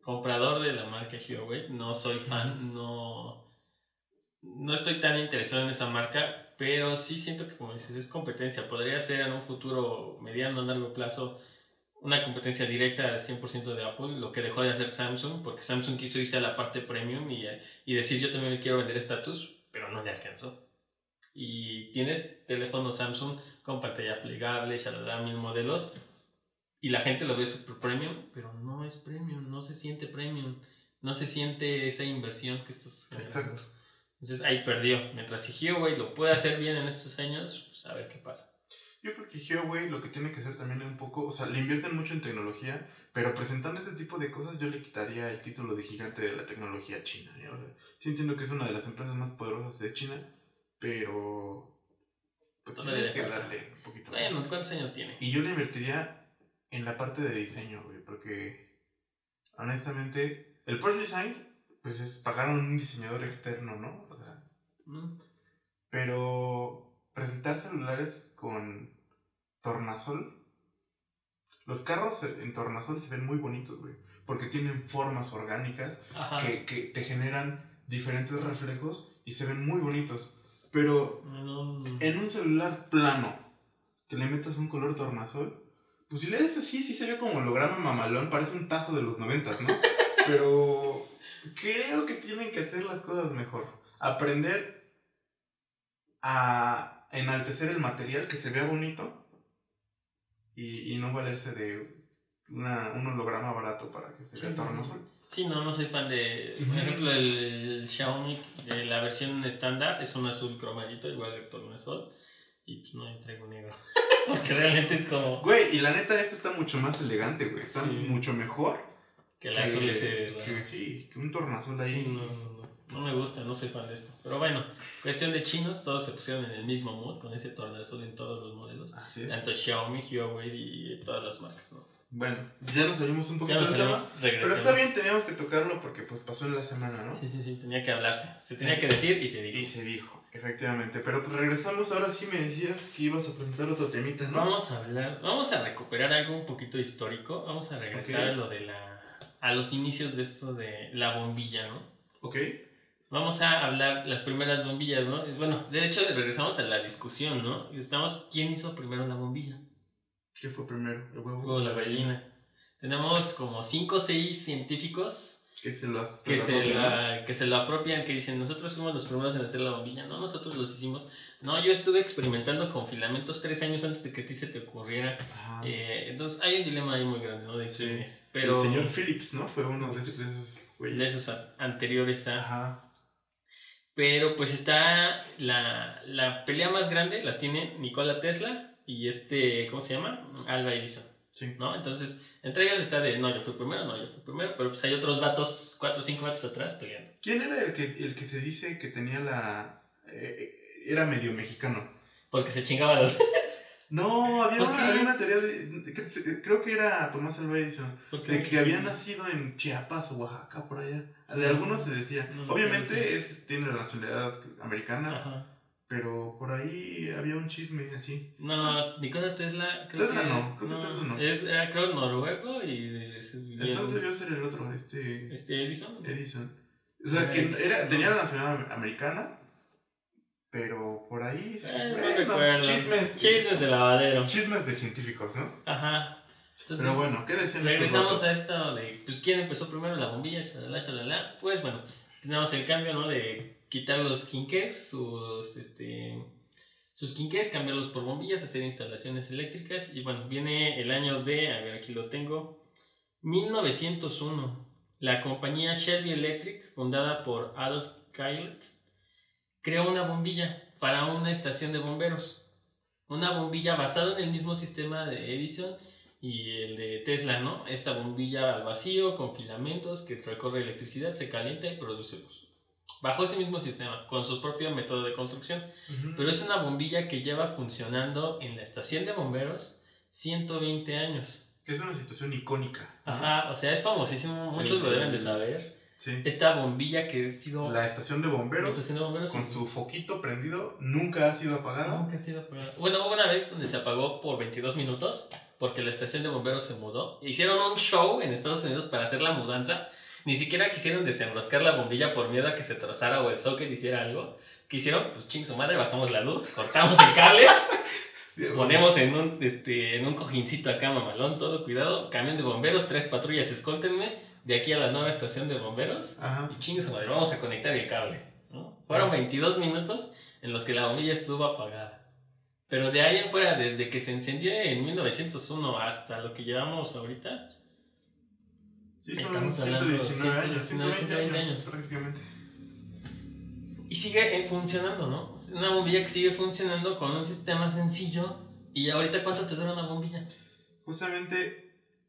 comprador de la marca Huawei, no soy fan, no, no estoy tan interesado en esa marca, pero sí siento que como dices, es competencia. Podría ser en un futuro mediano, largo plazo, una competencia directa al 100% de Apple, lo que dejó de hacer Samsung, porque Samsung quiso irse a la parte premium y, y decir yo también quiero vender estatus, pero no le alcanzó. Y tienes teléfono Samsung con pantalla plegable, shalala, mil modelos, y la gente lo ve super premium, pero no es premium, no se siente premium, no se siente esa inversión que estás generando. Entonces ahí perdió. Mientras si Huawei lo puede hacer bien en estos años, pues a ver qué pasa. Yo creo que Huawei lo que tiene que hacer también es un poco, o sea, le invierten mucho en tecnología, pero presentando este tipo de cosas yo le quitaría el título de gigante de la tecnología china. ¿eh? O sea, sí entiendo que es una de las empresas más poderosas de China, pero pues Todavía tiene que falta. darle un poquito más. Bueno, ¿cuántos años tiene? Y yo le invertiría en la parte de diseño, güey, porque honestamente el Porsche Design, pues es pagar a un diseñador externo, ¿no? Mm, pero presentar celulares con tornasol. Los carros en tornasol se ven muy bonitos, güey. Porque tienen formas orgánicas que, que te generan diferentes reflejos y se ven muy bonitos. Pero No, en un celular plano, que le metas un color tornasol, pues si le das así, sí se ve como holograma mamalón, parece un tazo de los noventas, ¿no? <laughs> Pero creo que tienen que hacer las cosas mejor. Aprender a enaltecer el material, que se vea bonito, y, y no valerse de una, un holograma barato para que se Sí, vea el sí, sí. tornasol. Sí, no, no soy fan de. Por ejemplo, el Xiaomi, de la versión estándar, es un azul cromadito, igual que el tornasol. Y pues no le traigo negro. <laughs> Porque realmente es como Güey, y la neta, esto está mucho más elegante, güey. Está Sí. mucho mejor. que el azul ese. que, sí, que un tornasol ahí. Sí, no, no, no. Me gusta, no soy fan de esto. Pero bueno, cuestión de chinos, todos se pusieron en el mismo mood con ese tornasol en todos los modelos. Así es. Tanto Xiaomi, Huawei y todas las marcas, ¿no? Bueno, ya nos salimos un poquito del tema. Pero está bien, teníamos que tocarlo porque pues pasó en la semana, ¿no? Sí, sí, sí, tenía que hablarse. Se tenía que decir y se dijo. Y se dijo, efectivamente. Pero pues regresamos, ahora sí me decías que ibas a presentar otro temita, ¿no? Vamos a hablar, vamos a recuperar algo un poquito histórico. Vamos a regresar Ok. a lo de la. a los inicios de esto de la bombilla, ¿no? Ok. Vamos a hablar las primeras bombillas, ¿no? Bueno, de hecho, regresamos a la discusión, ¿no? Estamos, ¿quién hizo primero la bombilla? ¿Qué fue primero? ¿El huevo O la gallina. Tenemos como 5 o 6 científicos Que se las... que las se, la, que se lo apropian, que dicen, nosotros fuimos los primeros en hacer la bombilla, no, nosotros los hicimos. No, yo estuve experimentando con filamentos tres años antes de que a ti se te ocurriera. Ajá. Eh, entonces hay un dilema ahí muy grande, ¿no? De Sí. es. Pero El señor Phillips, ¿no? Fue uno de esos, de esos güeyes. de esos anteriores a... Ajá. Pero pues está la, la pelea más grande, la tiene Nikola Tesla y este, ¿cómo se llama? Alba Edison, Sí. ¿no? Entonces, entre ellos está de, no, yo fui primero, no, yo fui primero, pero pues hay otros vatos, cuatro o cinco vatos atrás peleando. ¿Quién era el que, el que se dice que tenía la... eh, era medio mexicano? Porque se chingaba los... <laughs> No, había, ¿Por una, había una teoría de... creo que era Tomás Alva Edison. De que había nacido en Chiapas o Oaxaca, por allá. De algunos se decía. No, no Obviamente es, tiene la nacionalidad americana, Ajá. pero por ahí había un chisme así. No, Nikola Tesla. Creo Tesla que, no, creo que Tesla no. Es, era, creo, noruego y. es Entonces debió ser el otro, este Este Edison. Edison. O sea, Era que Edison. era, tenía la nacionalidad americana, pero por ahí... Eh, no bueno, chismes. Chismes de lavadero. Chismes de científicos, ¿no? Ajá. Entonces, pero bueno, ¿qué decían regresamos a esto de. Pues, ¿quién empezó primero la bombilla? Shalala, shalala. Pues bueno, tenemos el cambio, ¿no? De quitar los quinqués, sus. Este, sus quinqués, cambiarlos por bombillas, hacer instalaciones eléctricas. Y bueno, viene el año de. A ver, aquí lo tengo. 1901. La compañía Shelby Electric, fundada por Adolf Kylett, creó una bombilla para una estación de bomberos. Una bombilla basada en el mismo sistema de Edison y el de Tesla, ¿no? Esta bombilla al vacío, con filamentos, que recorre electricidad, se calienta y produce luz. Bajo ese mismo sistema, con su propio método de construcción. Ujú. Pero es una bombilla que lleva funcionando en la estación de bomberos 120 años. Es una situación icónica. ¿no? Ajá, o sea, es famosísimo, muchos lo deben de saber. Sí. Esta bombilla que ha sido... La estación de la bomberos, estación de bomberos con su foquito prendido, nunca ha sido apagada. Nunca ha sido apagada. Bueno, hubo una vez donde se apagó por 22 minutos porque la estación de bomberos se mudó. Hicieron un show en Estados Unidos para hacer la mudanza. Ni siquiera quisieron desenroscar la bombilla por miedo a que se trozara o el socket hiciera algo. ¿Qué hicieron? Pues ching su madre, bajamos la luz, cortamos el cable, <laughs> ponemos en un, este, en un cojincito acá mamalón, todo cuidado. Camión de bomberos, tres patrullas, escóltenme de aquí a la nueva estación de bomberos. Ajá. Y chingue su madre, vamos a conectar el cable. ¿no? Fueron 22 minutos en los que la bombilla estuvo apagada. Pero de ahí en fuera, desde que se encendió en 1901 hasta lo que llevamos ahorita, Sí, Estamos hablando de 119 años, 119, 120 años, 120 prácticamente. y sigue eh, funcionando, ¿no? Una bombilla que sigue funcionando con un sistema sencillo. ¿Y ahorita cuánto te dura una bombilla? Justamente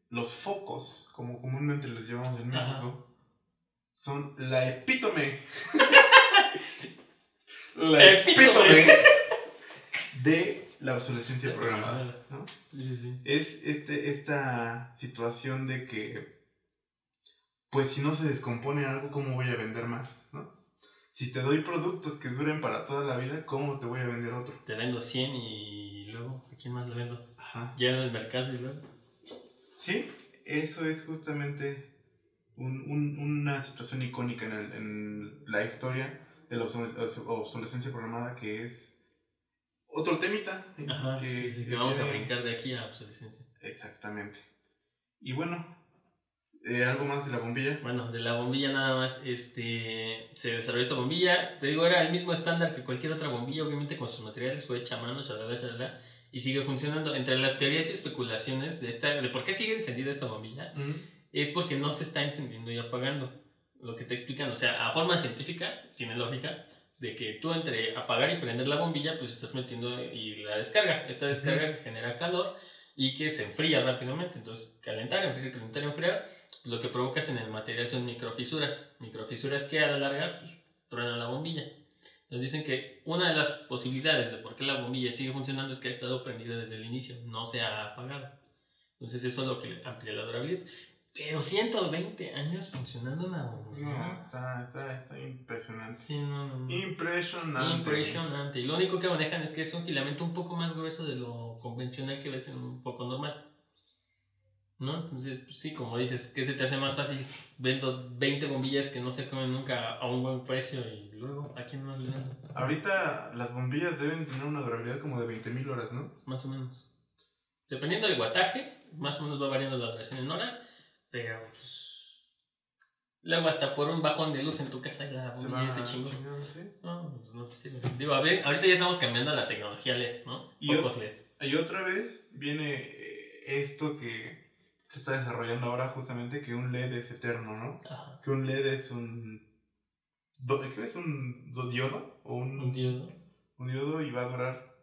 los focos, como comúnmente los llevamos en Ajá. México, son la epítome. <laughs> la Epítome. <laughs> de la obsolescencia programada. ¿no? Es este, esta situación de que, pues si no se descompone algo, ¿cómo voy a vender más? ¿no? Si te doy productos que duren para toda la vida, ¿cómo te voy a vender otro? Te vendo 100 y luego, ¿a quién más le vendo? Ajá. Ya en el mercado y luego. Sí, eso es justamente un- un- una situación icónica en, el- en la historia de la obsol- obs- obsolescencia programada que es otro temita eh, Ajá, que, sí, vamos a brincar de aquí a obsolescencia. Exactamente. Y bueno, eh, algo más de la bombilla. Bueno, de la bombilla nada más, este, se desarrolló esta bombilla, te digo, era el mismo estándar que cualquier otra bombilla, obviamente con sus materiales, fue hecha a mano, shalala, shalala, y sigue funcionando. Entre las teorías y especulaciones de, esta, de por qué sigue encendida esta bombilla, es porque no se está encendiendo y apagando. Lo que te explican, o sea, a forma científica, tiene lógica, de que tú entre apagar y prender la bombilla, pues estás metiendo y la descarga. Esta descarga genera calor y que se enfría rápidamente. Entonces, calentar, enfriar, calentar, enfriar, lo que provocas en el material son microfisuras. Microfisuras que a la larga pues, truenan la bombilla. Nos dicen que una de las posibilidades de por qué la bombilla sigue funcionando es que ha estado prendida desde el inicio, no se ha apagado. Entonces eso es lo que amplía la durabilidad. Pero 120 años funcionando una bombilla. No, está, está, está impresionante. Sí, no, no, no. Impresionante. Impresionante. Y lo único que manejan es que es un filamento un poco más grueso de lo convencional que ves en un foco normal. ¿No? Entonces, pues sí, como dices, ¿qué se te hace más fácil? Vendo 20 bombillas que no se comen nunca a un buen precio y luego, ¿a quién más le vendo? Ahorita las bombillas deben tener una durabilidad como de 20.000 horas, ¿no? Más o menos. Dependiendo del guataje, más o menos va variando la duración en horas, pero pues. Luego, hasta por un bajón de luz en tu casa, la Se va se chingó. chingando, ¿sí? No, pues no te sirve. Digo, a ver, ahorita ya estamos cambiando la tecnología LED, ¿no? Y Pocos LED. Y otra vez viene eh, esto que se está desarrollando ahora justamente, que un LED es eterno, ¿no? Ajá. Que un LED es un... ¿Qué es? ¿Un do- diodo? ¿O un, Un diodo. un diodo y va a durar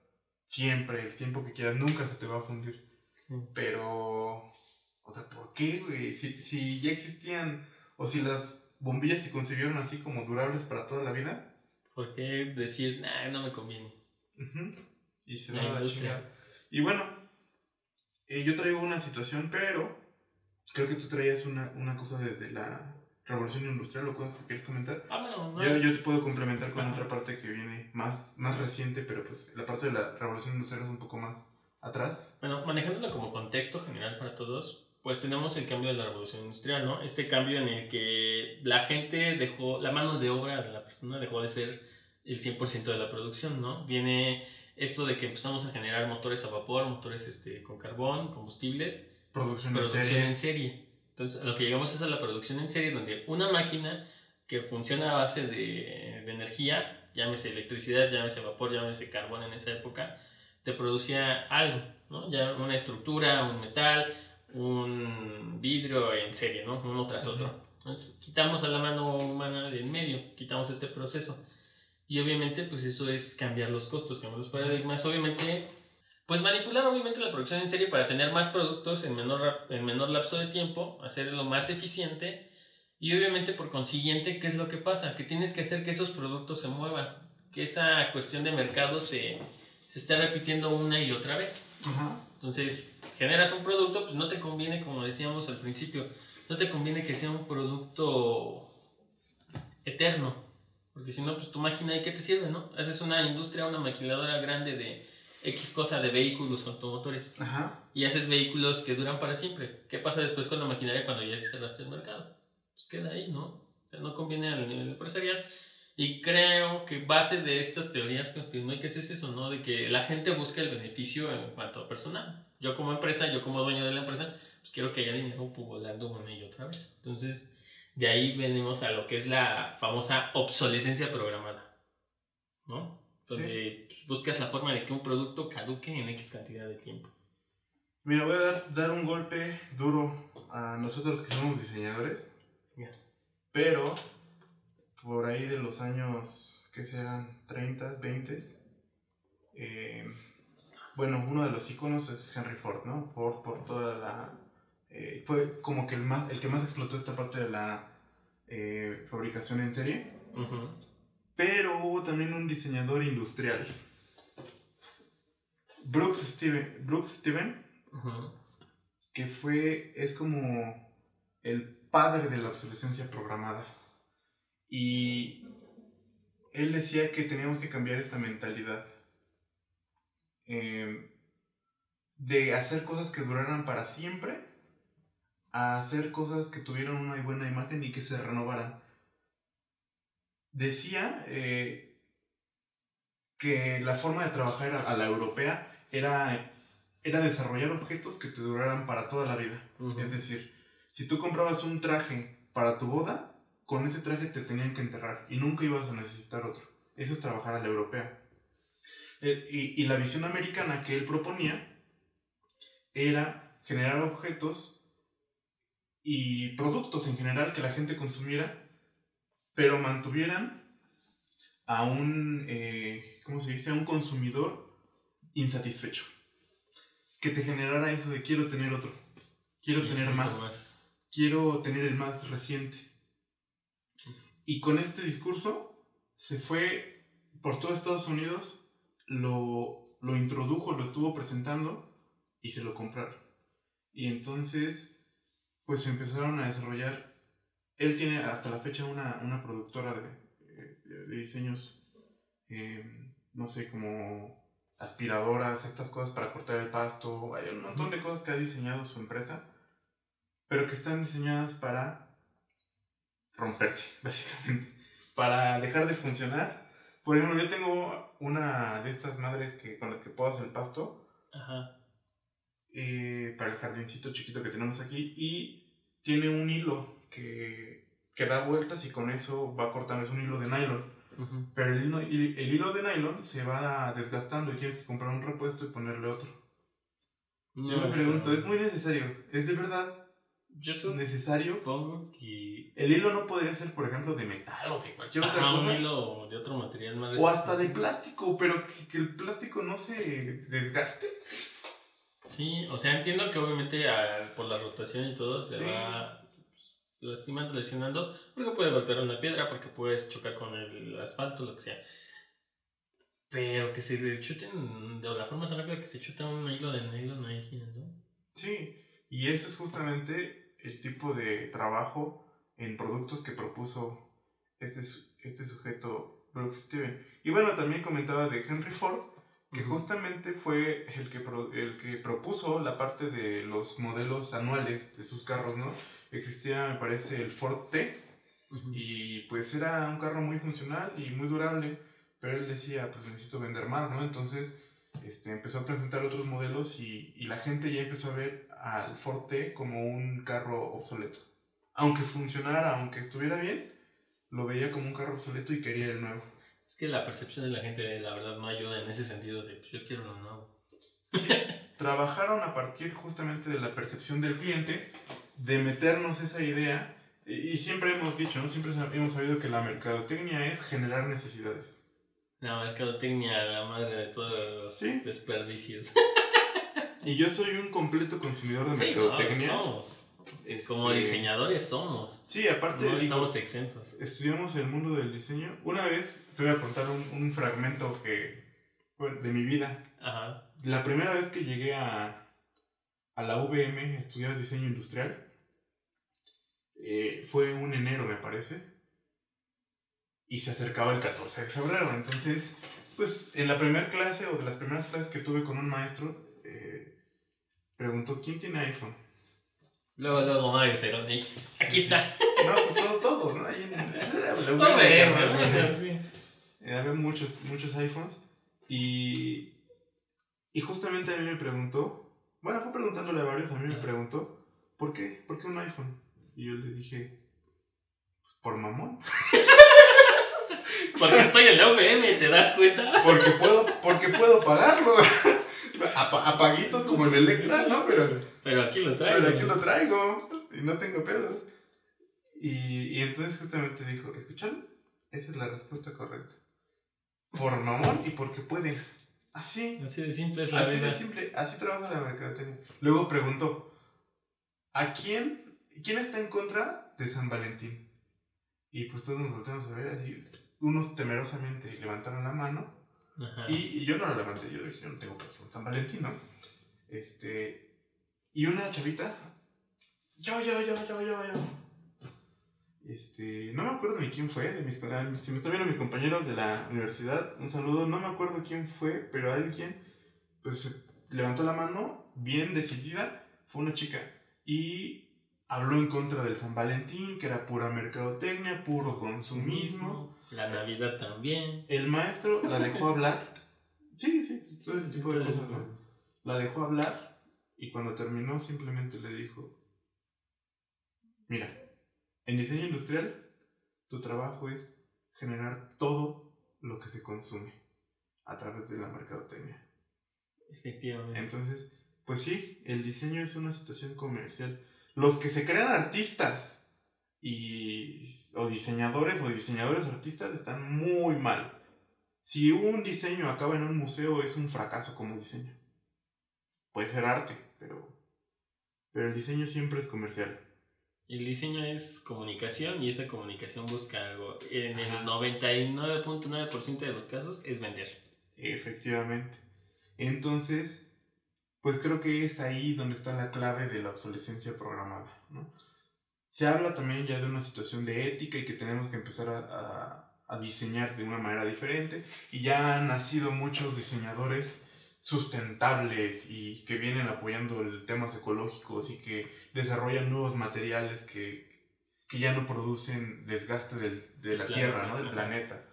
siempre, el tiempo que quieras, nunca se te va a fundir. Sí. Pero... O sea, ¿por qué, güey? Si, si ya existían, o si las bombillas se concibieron así como durables para toda la vida, ¿Por qué decir, nah, no me conviene? Ujú. Y se La va a la industria. chingada. Y bueno, eh, yo traigo una situación, pero creo que tú traías una, una cosa desde la revolución industrial o cosas que quieres comentar. Ah, bueno, no Yo, es- yo te puedo complementar con Ajá. otra parte que viene más, más reciente, pero pues la parte de la revolución industrial es un poco más atrás. Bueno, manejándolo como contexto general para todos, pues tenemos el cambio de la revolución industrial, ¿no? Este cambio en el que la gente dejó, la mano de obra de la persona dejó de ser el 100% de la producción, ¿no? Viene esto de que empezamos a generar motores a vapor, motores este, con carbón, combustibles, Producción, producción en serie. en serie. Entonces, a lo que llegamos es a la producción en serie, donde una máquina que funciona a base de, de energía, llámese electricidad, llámese vapor, llámese carbón en esa época, te producía algo, ¿no? Ya una estructura, un metal, un vidrio en serie, ¿no? Uno tras Ujú. otro. Entonces, quitamos a la mano humana del medio, quitamos este proceso. Y obviamente, pues eso es cambiar los costos, cambiar los paradigmas. Obviamente, pues manipular obviamente la producción en serie para tener más productos en menor, en menor lapso de tiempo, hacerlo más eficiente. Y obviamente, por consiguiente, ¿qué es lo que pasa? Que tienes que hacer que esos productos se muevan, que esa cuestión de mercado se, se esté repitiendo una y otra vez. Entonces, generas un producto, pues no te conviene, como decíamos al principio, no te conviene que sea un producto eterno, porque si no, pues tu máquina, ¿de qué te sirve, no? Haces una industria, una maquiladora grande de X cosa de vehículos automotores Ajá. y haces vehículos que duran para siempre. ¿Qué pasa después con la maquinaria cuando ya cerraste el mercado? Pues queda ahí, ¿no? O sea, no conviene al nivel empresarial. Y creo que base de estas teorías conspiranoicas es eso, ¿no? De que la gente busca el beneficio en cuanto a personal. Yo como empresa, yo como dueño de la empresa, pues quiero que haya dinero volando una y otra vez. Entonces, de ahí venimos a lo que es la famosa obsolescencia programada, ¿no? Donde buscas la forma de que un producto caduque en X cantidad de tiempo. Mira, voy a dar, dar un golpe duro a nosotros que somos diseñadores. Ya. Pero por ahí de los años, ¿qué serán? 30, 20. eh, bueno, uno de los iconos es Henry Ford, ¿no? Ford por toda la... eh, fue como que el, más, el que más explotó esta parte de la eh, fabricación en serie. Pero hubo también un diseñador industrial. Brooks Steven, Brooks Steven que fue, es como el padre de la obsolescencia programada. Y él decía que teníamos que cambiar esta mentalidad eh, de hacer cosas que duraran para siempre a hacer cosas que tuvieran una buena imagen y que se renovaran. Decía eh, que la forma de trabajar a la europea era era desarrollar objetos que te duraran para toda la vida. Es decir, si tú comprabas un traje para tu boda, con ese traje te tenían que enterrar y nunca ibas a necesitar otro. Eso es trabajar a la europea. Eh, y, y la visión americana que él proponía era generar objetos y productos en general que la gente consumiera, pero mantuvieran a un, eh, ¿cómo se dice? A un consumidor insatisfecho. Que te generara eso de quiero tener otro, quiero tener Necesito más, quiero tener el más reciente. Y con este discurso se fue por todo Estados Unidos, lo, lo introdujo, lo estuvo presentando y se lo compraron. Y entonces, pues se empezaron a desarrollar. Él tiene hasta la fecha una, una productora de, de- de diseños, eh, no sé, como aspiradoras, estas cosas para cortar el pasto. Hay un montón de cosas que ha diseñado su empresa, pero que están diseñadas para romperse, <laughs> básicamente. Para dejar de funcionar. Por ejemplo, yo tengo una de estas madres que, con las que podas el pasto Ajá. Eh, para el jardincito chiquito que tenemos aquí y tiene un hilo que, que da vueltas y con eso va cortando, es un hilo de nylon. Pero el el, el hilo de nylon se va desgastando y tienes que comprar un repuesto y ponerle otro. Yo me No, pregunto, ¿es muy necesario? ¿Es de verdad Yo necesario? supongo que. El hilo no podría ser, por ejemplo, de metal o de cualquier otra Ajá, un cosa. hilo de otro material más O hasta de plástico, pero que, que el plástico no se desgaste. Sí, o sea, entiendo que obviamente ah, por la rotación y todo se Sí. va pues, lastimando, lesionando, porque puede golpear una piedra, porque puedes chocar con el asfalto, lo que sea. Pero que se chuten de la forma tan rápida que se chuta un hilo de nylon ahí girando. Sí, y eso es justamente el tipo de trabajo en productos que propuso este, este sujeto Brooks Steven. Y bueno, también comentaba de Henry Ford, que justamente fue el que, pro- el que propuso la parte de los modelos anuales de sus carros, ¿no? Existía, me parece, el Ford T, y pues era un carro muy funcional y muy durable, pero él decía, pues necesito vender más, ¿no? Entonces este, empezó a presentar otros modelos y, y la gente ya empezó a ver al Ford T como un carro obsoleto. Aunque funcionara, aunque estuviera bien, lo veía como un carro obsoleto y quería el nuevo. Es que la percepción de la gente, la verdad, no ayuda en ese sentido de, pues yo quiero lo nuevo. Trabajaron a partir justamente de la percepción del cliente, de meternos esa idea, y siempre hemos dicho, ¿no? Siempre hemos sabido que la mercadotecnia es generar necesidades. La mercadotecnia, la madre de todos los Sí. desperdicios. Y yo soy un completo consumidor de Sí, no, mercadotecnia. somos. Este, Como diseñadores somos. Sí, aparte No digo, estamos exentos. estudiamos el mundo del diseño. Una vez te voy a contar un, un fragmento que, bueno, de mi vida. Ajá. La primera vez que llegué a, a la VM a estudiar diseño industrial eh, fue un enero, me parece. Y se acercaba el 14 de febrero. Entonces, pues en la primera clase o de las primeras clases que tuve con un maestro, eh, preguntó: ¿Quién tiene iPhone? Luego, luego Mario Cerón, ahí, Aquí está. No, pues todo, todos, ¿no? Ahí en, <laughs> No, había muchos, muchos iPhones y, y justamente a mí me preguntó, bueno, fue preguntándole a varios, a mí me preguntó, ¿por qué? ¿Por qué un iPhone? Y yo le dije, pues por mamón. <laughs> Porque estoy en la UVM, ¿te das cuenta? Porque puedo, porque puedo pagarlo. <laughs> Apa- apaguitos como en Electra, ¿no? Pero, Pero aquí lo traigo. pero aquí lo traigo y no tengo pedos. Y, y entonces justamente dijo, ¿escucharon? Esa es la respuesta correcta. Por mamón y porque pueden. Así. Así de simple es la Así vida. de simple, así trabaja la mercadotecnia. Luego preguntó, ¿a quién, quién está en contra de San Valentín? Y pues todos nos volteamos a ver así, unos temerosamente levantaron la mano Ajá. y, y yo no la levanté, yo dije, yo no tengo pedos con San Valentín, ¿no? Este, y una chavita, yo, yo, yo, yo, yo, yo. Este, no me acuerdo ni quién fue, de mis, si me están viendo mis compañeros de la universidad, un saludo, no me acuerdo quién fue, pero alguien, pues levantó la mano, bien decidida, fue una chica, y habló en contra del San Valentín, que era pura mercadotecnia, puro consumismo. La Navidad también. El maestro la dejó hablar. Sí, sí, todo ese tipo de cosas, ¿no? La dejó hablar y cuando terminó simplemente le dijo, mira, en diseño industrial tu trabajo es generar todo lo que se consume. a través de la mercadotecnia. Efectivamente. Entonces, pues sí, el diseño es una situación comercial. Los que se crean artistas y, o diseñadores o diseñadores artistas están muy mal. Si un diseño acaba en un museo es un fracaso como diseño. Puede ser arte, pero, pero el diseño siempre es comercial. El diseño es comunicación y esa comunicación busca algo. En el Ajá. 99.9% de los casos es vender. Efectivamente. Entonces, pues creo que es ahí donde está la clave de la obsolescencia programada. ¿no? Se habla también ya de una situación de ética y que tenemos que empezar a, a- a diseñar de una manera diferente. Y ya han nacido muchos diseñadores sustentables y que vienen apoyando el temas ecológicos y que desarrollan nuevos materiales que, que ya no producen desgaste del- de la Planeta, Tierra, ¿no? del planeta.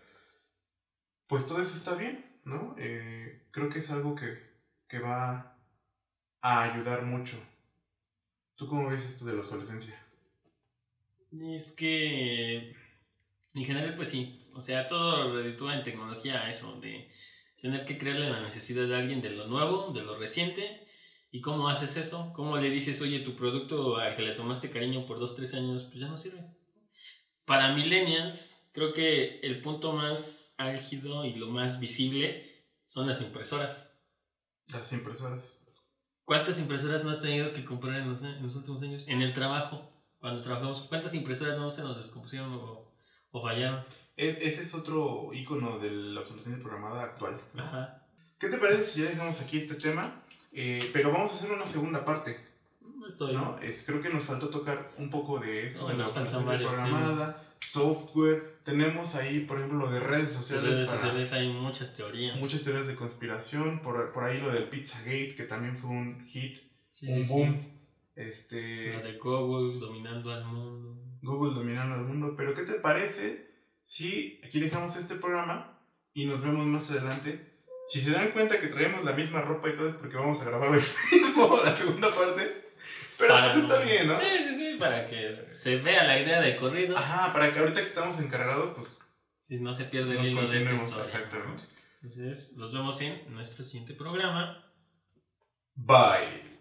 Pues todo eso está bien, ¿no? Eh, creo que es algo que, que va a ayudar mucho. ¿Tú cómo ves esto de la obsolescencia? Es que en general pues sí, o sea, todo reditúa en tecnología a eso, de tener que creerle la necesidad de alguien de lo nuevo, de lo reciente, y cómo haces eso, cómo le dices, oye, tu producto al que le tomaste cariño por dos, tres años, pues ya no sirve. Para millennials, creo que el punto más álgido y lo más visible son las impresoras. Las impresoras. ¿Cuántas impresoras no has tenido que comprar en los, en los últimos años? En el trabajo, cuando trabajamos, ¿cuántas impresoras no se nos descompusieron o, o fallaron? E- ese es otro icono de la obsolescencia programada actual. ¿no? Ajá. ¿Qué te parece si ya dejamos aquí este tema? Eh, pero vamos a hacer una segunda parte. No estoy. ¿no? Es, creo que nos faltó tocar un poco de esto No, de la obsolescencia programada, software. Tenemos ahí, por ejemplo, lo de redes En sociales. redes para sociales hay muchas teorías. Muchas teorías de conspiración. Por, por ahí lo del Pizzagate, que también fue un hit, Sí, un sí, sí. Este, La de Google dominando al mundo. Google dominando el mundo. Pero, ¿qué te parece si aquí dejamos este programa y nos vemos más adelante? Si se dan cuenta que traemos la misma ropa y todo es porque vamos a grabar hoy mismo la segunda parte. Pero Para pues está bien, ¿no? Sí, sí, sí, para que se vea la idea de corrido. Ajá, para que ahorita que estamos encargados, pues Si no se pierde el nos hilo de esta historia. Exactamente. Entonces, los vemos en nuestro siguiente programa. Bye.